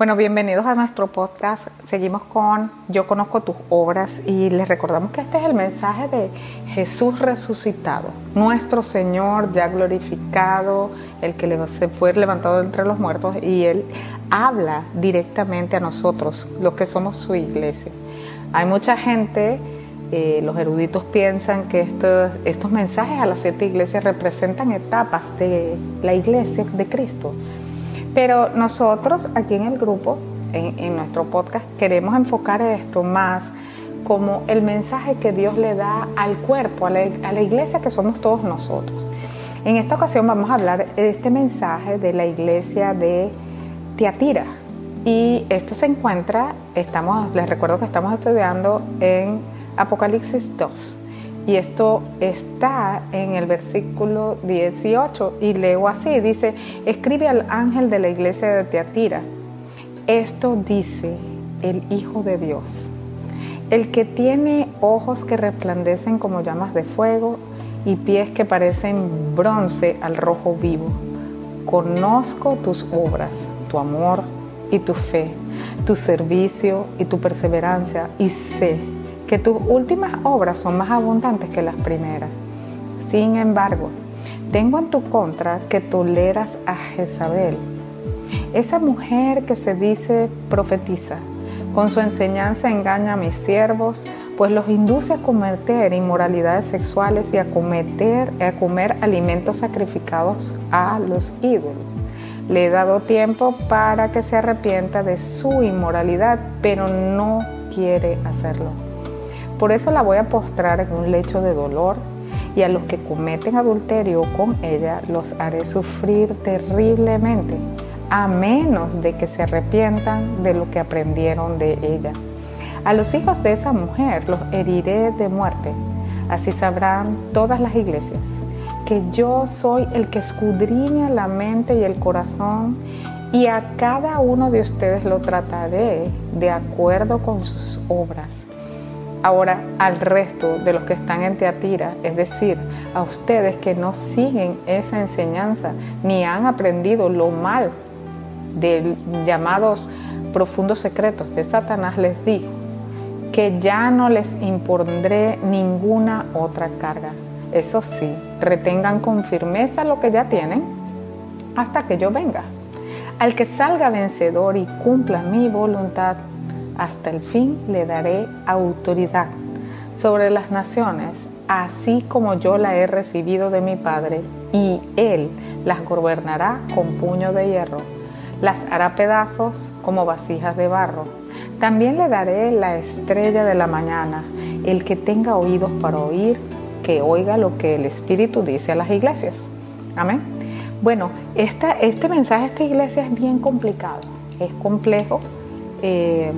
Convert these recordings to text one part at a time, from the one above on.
Bueno, bienvenidos a nuestro podcast. Seguimos con Yo conozco tus obras y les recordamos que este es el mensaje de Jesús resucitado, nuestro Señor ya glorificado, el que se fue levantado entre los muertos y Él habla directamente a nosotros, los que somos su iglesia. Hay mucha gente, eh, los eruditos piensan que estos, estos mensajes a las siete iglesias representan etapas de la iglesia de Cristo. Pero nosotros aquí en el grupo, en, nuestro podcast, queremos enfocar esto más como el mensaje que Dios le da al cuerpo, a la, iglesia que somos todos nosotros. En esta ocasión vamos a hablar de este mensaje de la iglesia de Tiatira. Y esto se encuentra, estamos, les recuerdo que estamos estudiando en Apocalipsis 2. Y esto está en el versículo 18 y leo así, dice, escribe al ángel de la iglesia de Teatira, esto dice el Hijo de Dios, el que tiene ojos que resplandecen como llamas de fuego y pies que parecen bronce al rojo vivo. Conozco tus obras, tu amor y tu fe, tu servicio y tu perseverancia y sé que tus últimas obras son más abundantes que las primeras. Sin embargo, tengo en tu contra que toleras a Jezabel, esa mujer que se dice profetiza. Con su enseñanza engaña a mis siervos, pues los induce a cometer inmoralidades sexuales y a, cometer, a comer alimentos sacrificados a los ídolos. Le he dado tiempo para que se arrepienta de su inmoralidad, pero no quiere hacerlo. Por eso la voy a postrar en un lecho de dolor y a los que cometen adulterio con ella los haré sufrir terriblemente, a menos de que se arrepientan de lo que aprendieron de ella. A los hijos de esa mujer los heriré de muerte. Así sabrán todas las iglesias que yo soy el que escudriña la mente y el corazón y a cada uno de ustedes lo trataré de acuerdo con sus obras. Ahora al resto de los que están en Teatira, es decir, a ustedes que no siguen esa enseñanza ni han aprendido lo mal de llamados profundos secretos de Satanás, les digo que ya no les impondré ninguna otra carga. Eso sí, retengan con firmeza lo que ya tienen hasta que yo venga. Al que salga vencedor y cumpla mi voluntad, hasta el fin le daré autoridad sobre las naciones, así como yo la he recibido de mi Padre, y Él las gobernará con puño de hierro, las hará pedazos como vasijas de barro. También le daré la estrella de la mañana, el que tenga oídos para oír, que oiga lo que el Espíritu dice a las iglesias. Amén. Bueno, este mensaje a esta iglesia es bien complicado, es complejo eh,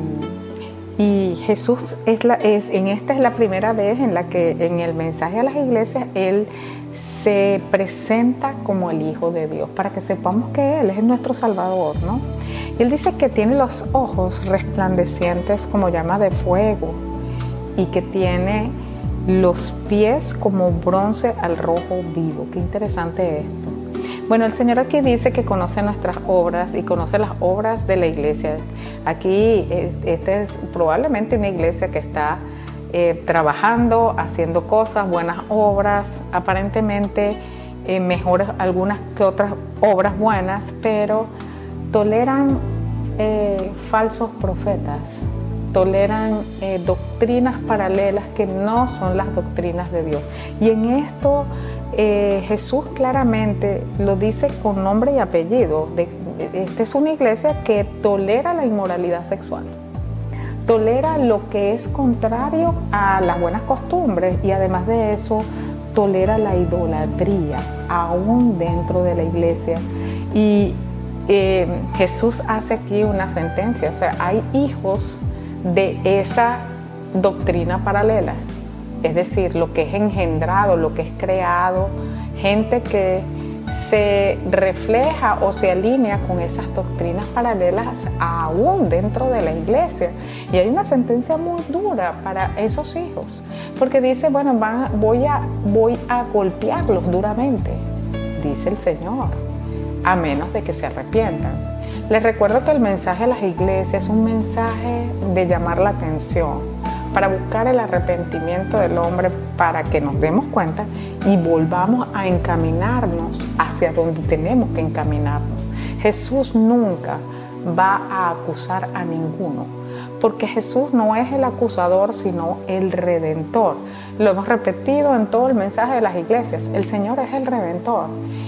y Jesús es, la, es, en esta es la primera vez en la que en el mensaje a las iglesias Él se presenta como el Hijo de Dios, para que sepamos que Él es nuestro Salvador, ¿no? Y Él dice que tiene los ojos resplandecientes como llama de fuego y que tiene los pies como bronce al rojo vivo. Qué interesante esto. Bueno, el Señor aquí dice que conoce nuestras obras y conoce las obras de la iglesia. Aquí esta es probablemente una iglesia que está eh, trabajando, haciendo cosas, buenas obras, aparentemente eh, mejores algunas que otras obras buenas, pero toleran eh, falsos profetas, toleran doctrinas paralelas que no son las doctrinas de Dios. Y en esto eh, Jesús claramente lo dice con nombre y apellido. Esta es una iglesia que tolera la inmoralidad sexual, tolera lo que es contrario a las buenas costumbres y además de eso tolera la idolatría aún dentro de la iglesia. Y eh, Jesús hace aquí una sentencia, o sea, hay hijos de esa doctrina paralela es decir, lo que es engendrado, lo que es creado, gente que se refleja o se alinea con esas doctrinas paralelas aún dentro de la iglesia. Y hay una sentencia muy dura para esos hijos, porque dice, bueno, voy, a, voy a golpearlos duramente, dice el Señor, a menos de que se arrepientan. Les recuerdo que el mensaje a las iglesias es un mensaje de llamar la atención, para buscar el arrepentimiento del hombre, para que nos demos cuenta y volvamos a encaminarnos hacia donde tenemos que encaminarnos. Jesús nunca va a acusar a ninguno, porque Jesús no es el acusador, sino el redentor. Lo hemos repetido en todo el mensaje de las iglesias, el Señor es el redentor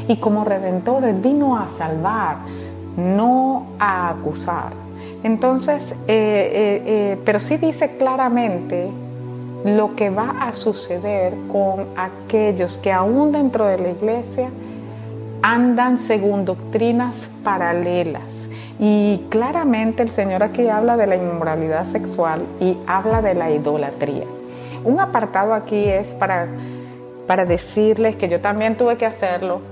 y como redentor Él vino a salvar, no a acusar. Entonces, eh, eh, eh, pero sí dice claramente lo que va a suceder con aquellos que aún dentro de la iglesia andan según doctrinas paralelas. Y claramente el Señor aquí habla de la inmoralidad sexual y habla de la idolatría. Un apartado aquí es para, para decirles que yo también tuve que hacerlo,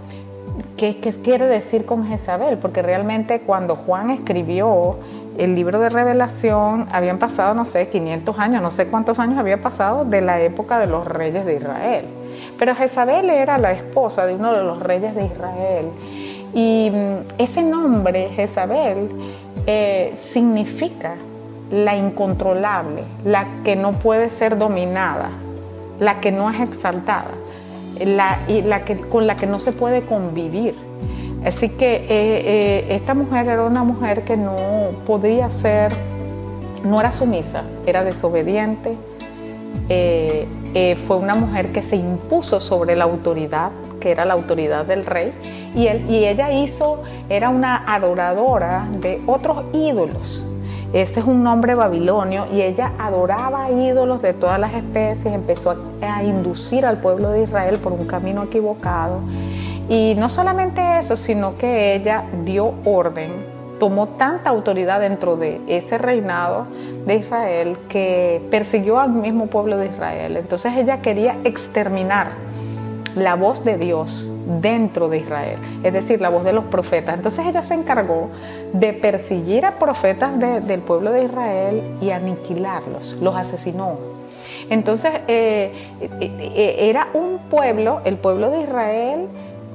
qué quiere decir con Jezabel, porque realmente cuando Juan escribió el libro de revelación habían pasado, no sé, 500 años, no sé cuántos años había pasado de la época de los reyes de Israel. Pero Jezabel era la esposa de uno de los reyes de Israel. Y mm, ese nombre, Jezabel, eh, significa la incontrolable, la que no puede ser dominada, la que no es exaltada, la, y la que, con la que no se puede convivir. Así que eh, eh, esta mujer era una mujer que no podía ser, no era sumisa, era desobediente, eh, fue una mujer que se impuso sobre la autoridad, que era la autoridad del rey, y, ella hizo, era una adoradora de otros ídolos. Ese es un nombre babilonio y ella adoraba ídolos de todas las especies, empezó a inducir al pueblo de Israel por un camino equivocado y no solamente eso, sino que ella dio orden, tomó tanta autoridad dentro de ese reinado de Israel que persiguió al mismo pueblo de Israel. Entonces ella quería exterminar la voz de Dios dentro de Israel, es decir, la voz de los profetas. Entonces ella se encargó de perseguir a profetas del pueblo de Israel y aniquilarlos, los asesinó. Entonces eh, eh, eh, era un pueblo, el pueblo de Israel,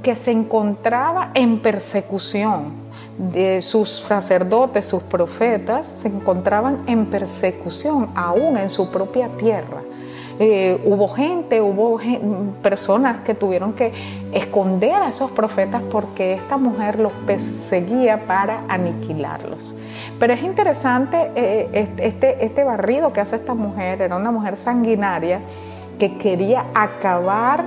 que se encontraba en persecución. De sus sacerdotes, sus profetas, se encontraban en persecución aún en su propia tierra. Eh, hubo gente, hubo personas que tuvieron que esconder a esos profetas porque esta mujer los perseguía para aniquilarlos. Pero es interesante eh, este, este barrido que hace esta mujer, era una mujer sanguinaria que quería acabar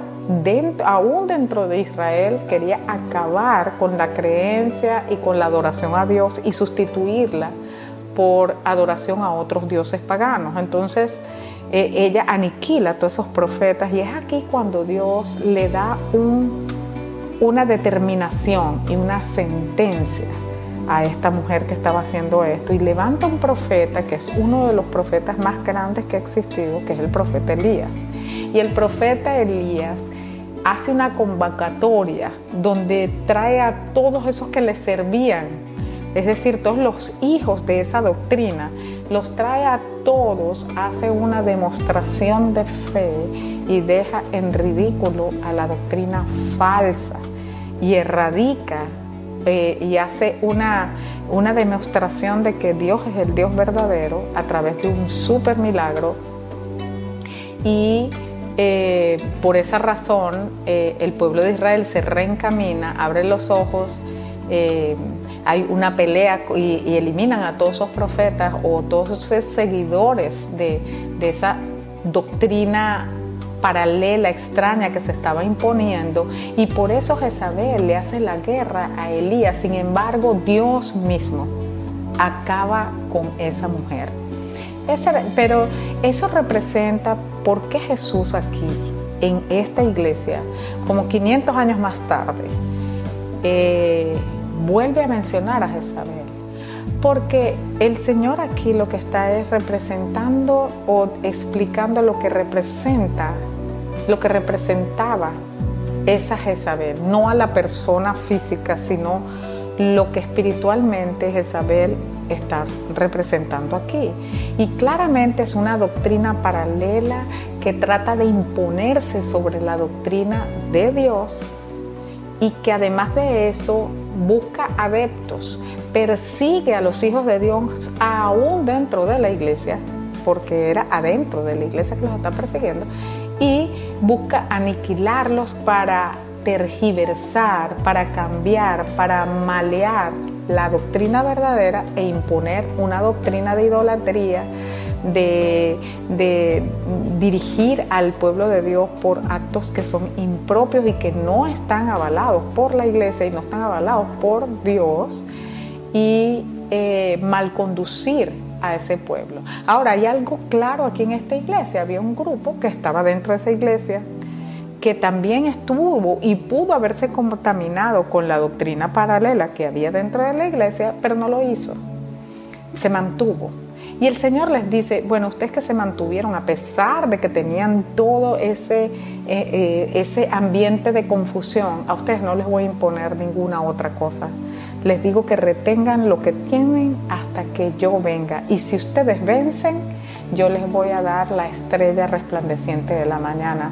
aún dentro de Israel, quería acabar con la creencia y con la adoración a Dios y sustituirla por adoración a otros dioses paganos. Entonces, eh, ella aniquila a todos esos profetas y es aquí cuando Dios le da una determinación y una sentencia a esta mujer que estaba haciendo esto y levanta un profeta que es uno de los profetas más grandes que ha existido, que es el profeta Elías. Y el profeta Elías hace una convocatoria donde trae a todos esos que le servían, es decir, todos los hijos de esa doctrina, los trae a todos, hace una demostración de fe y deja en ridículo a la doctrina falsa y erradica eh, y hace una, una demostración de que Dios es el Dios verdadero a través de un super milagro y eh, por esa razón, eh, el pueblo de Israel se reencamina, abre los ojos, eh, hay una pelea y, eliminan a todos esos profetas o todos esos seguidores de, de esa doctrina paralela, extraña que se estaba imponiendo y por eso Jezabel le hace la guerra a Elías. Sin embargo, Dios mismo acaba con esa mujer pero eso representa por qué Jesús aquí, en esta iglesia, como 500 años más tarde, eh, vuelve a mencionar a Jezabel. Porque el Señor aquí lo que está es representando o explicando lo que representa, lo que representaba esa Jezabel, no a la persona física, sino lo que espiritualmente Jezabel está representando aquí. Y claramente es una doctrina paralela que trata de imponerse sobre la doctrina de Dios y que además de eso busca adeptos, persigue a los hijos de Dios aún dentro de la iglesia, porque era adentro de la iglesia que los está persiguiendo, y busca aniquilarlos para tergiversar, para cambiar, para malear la doctrina verdadera e imponer una doctrina de idolatría, de, dirigir al pueblo de Dios por actos que son impropios y que no están avalados por la iglesia y no están avalados por Dios y eh, malconducir a ese pueblo. Ahora, hay algo claro aquí en esta iglesia. Había un grupo que estaba dentro de esa iglesia que también estuvo y pudo haberse contaminado con la doctrina paralela que había dentro de la iglesia, pero no lo hizo. Se mantuvo. Y el Señor les dice, bueno, ustedes que se mantuvieron a pesar de que tenían todo ese, eh, eh, ese ambiente de confusión, a ustedes no les voy a imponer ninguna otra cosa. Les digo que retengan lo que tienen hasta que yo venga. Y si ustedes vencen, yo les voy a dar la estrella resplandeciente de la mañana.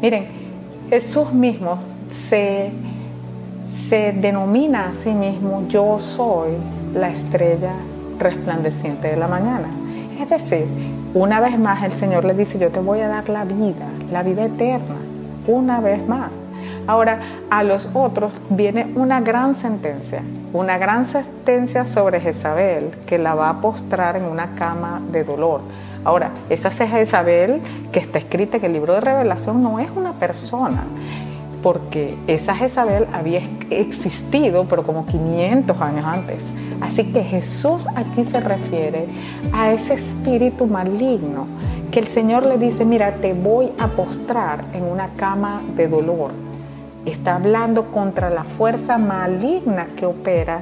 Miren, Jesús mismo se, se denomina a sí mismo, yo soy la estrella resplandeciente de la mañana. Es decir, una vez más el Señor le dice, yo te voy a dar la vida, la vida eterna, una vez más. Ahora, a los otros viene una gran sentencia, una gran sentencia sobre Jezabel que la va a postrar en una cama de dolor. Ahora, esa Jezabel que está escrita en el libro de revelación no es una persona, porque esa Jezabel había existido, pero como 500 años antes. Así que Jesús aquí se refiere a ese espíritu maligno que el Señor le dice, mira, te voy a postrar en una cama de dolor. Está hablando contra la fuerza maligna que opera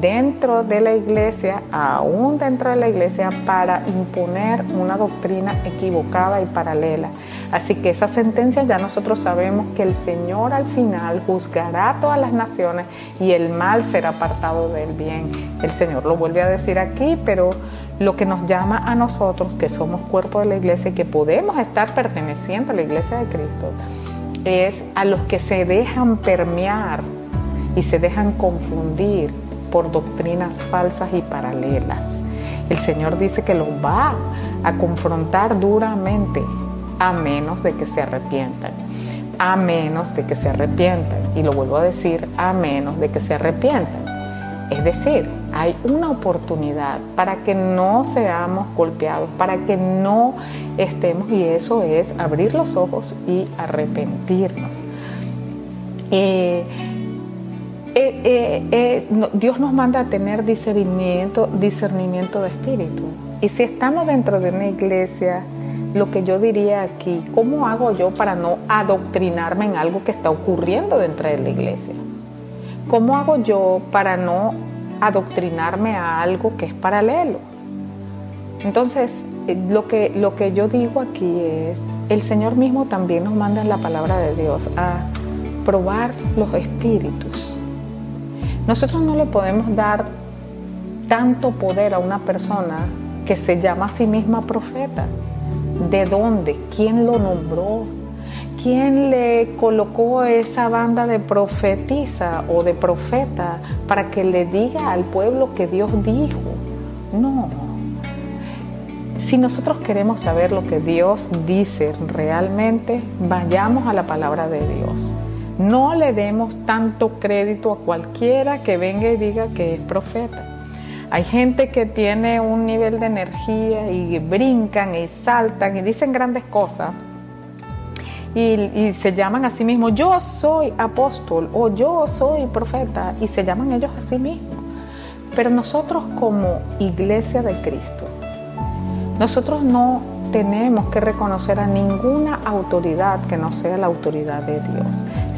dentro de la iglesia, aún dentro de la iglesia, para imponer una doctrina equivocada y paralela. Así que esa sentencia ya nosotros sabemos que el Señor al final juzgará a todas las naciones y el mal será apartado del bien. El Señor lo vuelve a decir aquí, pero lo que nos llama a nosotros, que somos cuerpo de la iglesia y que podemos estar perteneciendo a la iglesia de Cristo, es a los que se dejan permear y se dejan confundir por doctrinas falsas y paralelas. El Señor dice que los va a confrontar duramente a menos de que se arrepientan. A menos de que se arrepientan. Y lo vuelvo a decir, a menos de que se arrepientan. Es decir, hay una oportunidad para que no seamos golpeados, para que no estemos, y eso es abrir los ojos y arrepentirnos. Eh, eh, eh, Dios nos manda a tener discernimiento, discernimiento de espíritu. Y si estamos dentro de una iglesia, lo que yo diría aquí, ¿cómo hago yo para no adoctrinarme en algo que está ocurriendo dentro de la iglesia? ¿Cómo hago yo para no adoctrinarme a algo que es paralelo? Entonces, eh, lo que, lo que yo digo aquí es, el Señor mismo también nos manda en la palabra de Dios a probar los espíritus. Nosotros no le podemos dar tanto poder a una persona que se llama a sí misma profeta. ¿De dónde? ¿Quién lo nombró? ¿Quién le colocó esa banda de profetisa o de profeta para que le diga al pueblo que Dios dijo? No. Si nosotros queremos saber lo que Dios dice realmente, vayamos a la palabra de Dios. No le demos tanto crédito a cualquiera que venga y diga que es profeta. Hay gente que tiene un nivel de energía y brincan y saltan y dicen grandes cosas y, se llaman a sí mismos, yo soy apóstol o yo soy profeta y se llaman ellos a sí mismos. Pero nosotros como iglesia de Cristo, nosotros no tenemos que reconocer a ninguna autoridad que no sea la autoridad de Dios.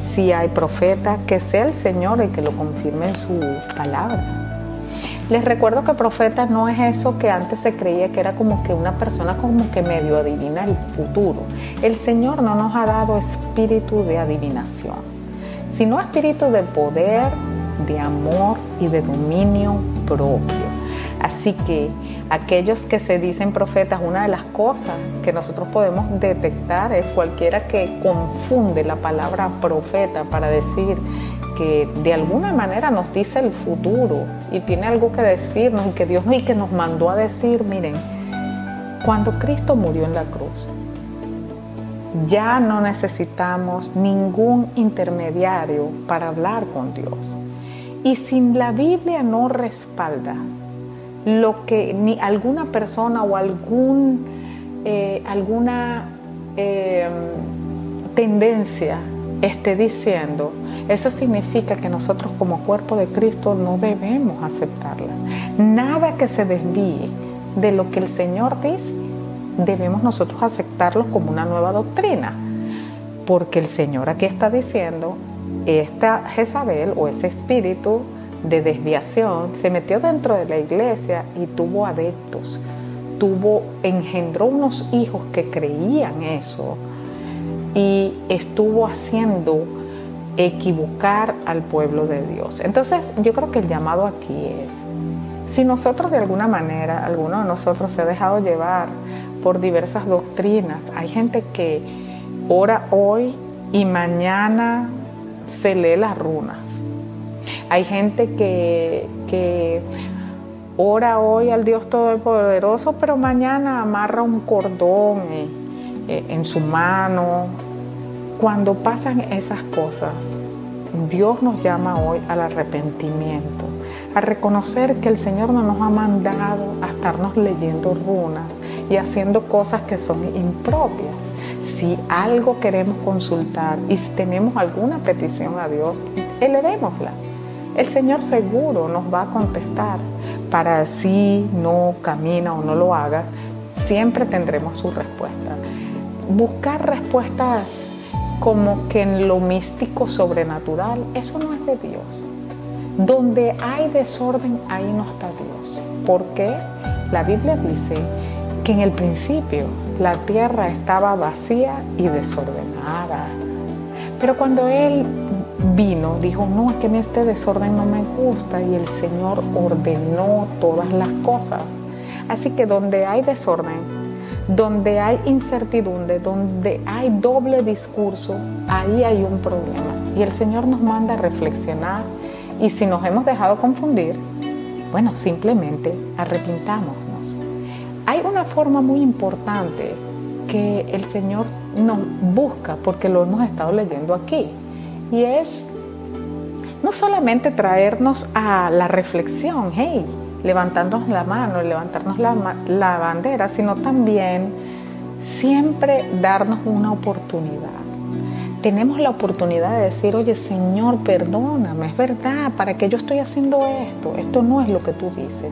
Si hay profeta, que sea el Señor el que lo confirme en su palabra. Les recuerdo que profeta no es eso que antes se creía que era como que una persona como que medio adivina el futuro. El Señor no nos ha dado espíritu de adivinación, sino espíritu de poder, de amor y de dominio propio. Así que aquellos que se dicen profetas, una de las cosas que nosotros podemos detectar es cualquiera que confunde la palabra profeta para decir que de alguna manera nos dice el futuro y tiene algo que decirnos y que Dios y que nos mandó a decir, miren, cuando Cristo murió en la cruz, ya no necesitamos ningún intermediario para hablar con Dios. Y si la Biblia no respalda lo que ni alguna persona o algún, eh, alguna eh, tendencia esté diciendo, eso significa que nosotros como cuerpo de Cristo no debemos aceptarla. Nada que se desvíe de lo que el Señor dice, debemos nosotros aceptarlo como una nueva doctrina. Porque el Señor aquí está diciendo, esta Jezabel o ese espíritu de desviación se metió dentro de la iglesia y tuvo adeptos, tuvo, engendró unos hijos que creían eso y estuvo haciendo equivocar al pueblo de Dios. Entonces yo creo que el llamado aquí es, si nosotros de alguna manera, alguno de nosotros se ha dejado llevar por diversas doctrinas, hay gente que ora hoy y mañana se lee las runas. Hay gente que, que ora hoy al Dios Todopoderoso, pero mañana amarra un cordón en su mano. Cuando pasan esas cosas, Dios nos llama hoy al arrepentimiento, a reconocer que el Señor no nos ha mandado a estarnos leyendo runas y haciendo cosas que son impropias. Si algo queremos consultar y si tenemos alguna petición a Dios, elevémosla. El Señor seguro nos va a contestar. Para si no camina o no lo hagas, siempre tendremos su respuesta. Buscar respuestas como que en lo místico sobrenatural, eso no es de Dios. Donde hay desorden, ahí no está Dios. Porque la Biblia dice que en el principio la tierra estaba vacía y desordenada. Pero cuando Él vino, dijo, no, es que este desorden no me gusta y el Señor ordenó todas las cosas. Así que donde hay desorden, donde hay incertidumbre, donde hay doble discurso, ahí hay un problema. Y el Señor nos manda a reflexionar y si nos hemos dejado confundir, bueno, simplemente arrepintámonos. Hay una forma muy importante que el Señor nos busca, porque lo hemos estado leyendo aquí, y es no solamente traernos a la reflexión, hey, levantarnos la mano, levantarnos la, la bandera, sino también siempre darnos una oportunidad. Tenemos la oportunidad de decir, oye Señor, perdóname, es verdad, ¿para qué yo estoy haciendo esto? Esto no es lo que tú dices,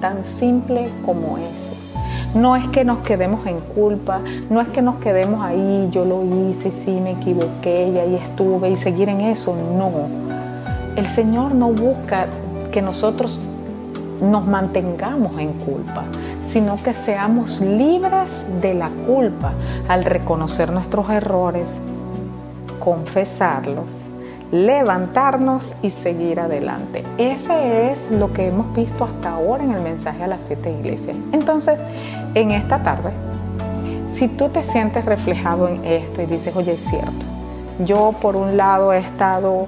tan simple como eso. No es que nos quedemos en culpa, no es que nos quedemos ahí, yo lo hice, sí me equivoqué y ahí estuve y seguir en eso, no. El Señor no busca que nosotros nos mantengamos en culpa, sino que seamos libres de la culpa al reconocer nuestros errores, confesarlos levantarnos y seguir adelante. Ese es lo que hemos visto hasta ahora en el mensaje a las siete iglesias. Entonces, en esta tarde, si tú te sientes reflejado en esto y dices, oye, es cierto, yo por un lado he estado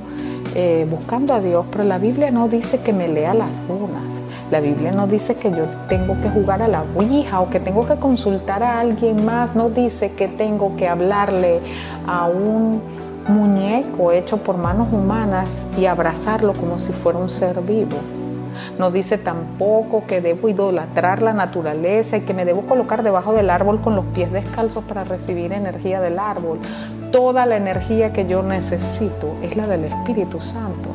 eh, buscando a Dios, pero la Biblia no dice que me lea las lunas. La Biblia no dice que yo tengo que jugar a la Ouija o que tengo que consultar a alguien más. No dice que tengo que hablarle a un muñeco hecho por manos humanas y abrazarlo como si fuera un ser vivo. No dice tampoco que debo idolatrar la naturaleza y que me debo colocar debajo del árbol con los pies descalzos para recibir energía del árbol. Toda la energía que yo necesito es la del Espíritu Santo.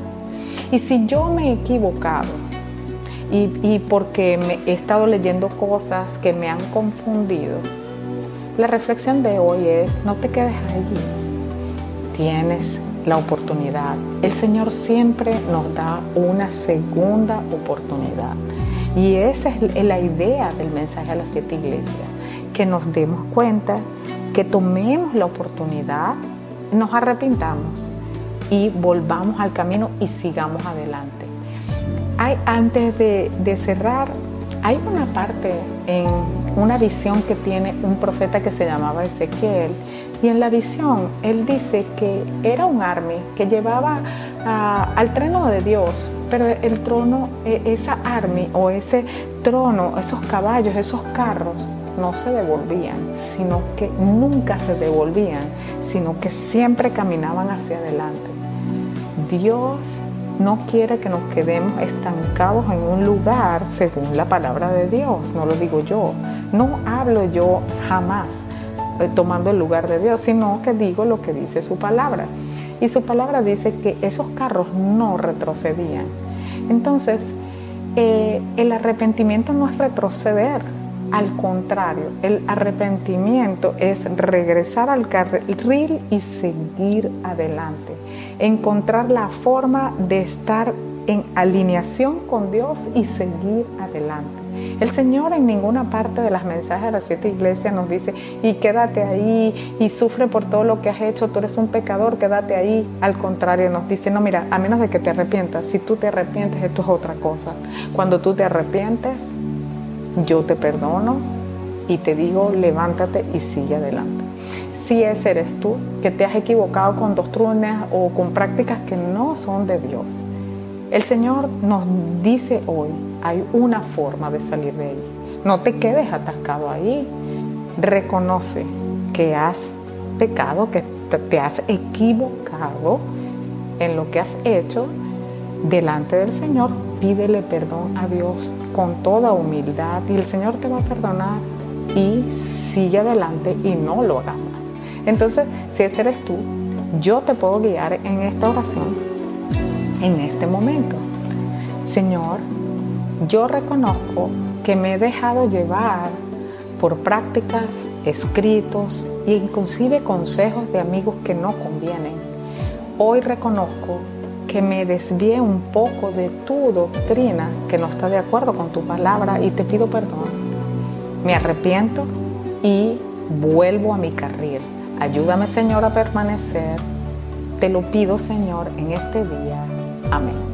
Y si yo me he equivocado y, porque me he estado leyendo cosas que me han confundido, la reflexión de hoy es, no te quedes allí tienes la oportunidad. El Señor siempre nos da una segunda oportunidad. Y esa es la idea del mensaje a las siete iglesias, que nos demos cuenta, que tomemos la oportunidad, nos arrepintamos y volvamos al camino y sigamos adelante. Antes de, de cerrar, hay una parte en una visión que tiene un profeta que se llamaba Ezequiel, y en la visión, él dice que era un army que llevaba al trono de Dios, pero el trono, e, esa army o ese trono, esos caballos, esos carros, no se devolvían, sino que nunca se devolvían, sino que siempre caminaban hacia adelante. Dios no quiere que nos quedemos estancados en un lugar según la palabra de Dios, no lo digo yo, no hablo yo jamás tomando el lugar de Dios, sino que digo lo que dice su palabra. Y su palabra dice que esos carros no retrocedían. Entonces, eh, el arrepentimiento no es retroceder, al contrario, el arrepentimiento es regresar al carril y seguir adelante encontrar la forma de estar en alineación con Dios y seguir adelante. El Señor en ninguna parte de las mensajes de las siete iglesias nos dice, y quédate ahí, y sufre por todo lo que has hecho, tú eres un pecador, quédate ahí. Al contrario, nos dice, no, mira, a menos de que te arrepientas, si tú te arrepientes, esto es otra cosa. Cuando tú te arrepientes, yo te perdono y te digo, levántate y sigue adelante si ese eres tú, que te has equivocado con doctrinas o con prácticas que no son de Dios. El Señor nos dice hoy, hay una forma de salir de ahí. No te quedes atascado ahí. Reconoce que has pecado, que te has equivocado en lo que has hecho delante del Señor. Pídele perdón a Dios con toda humildad y el Señor te va a perdonar y sigue adelante y no lo hagas entonces, si ese eres tú, yo te puedo guiar en esta oración, en este momento. Señor, yo reconozco que me he dejado llevar por prácticas, escritos e inclusive consejos de amigos que no convienen. Hoy reconozco que me desvié un poco de tu doctrina que no está de acuerdo con tu palabra y te pido perdón. Me arrepiento y vuelvo a mi carril. Ayúdame, Señor, a permanecer. Te lo pido, Señor, en este día. Amén.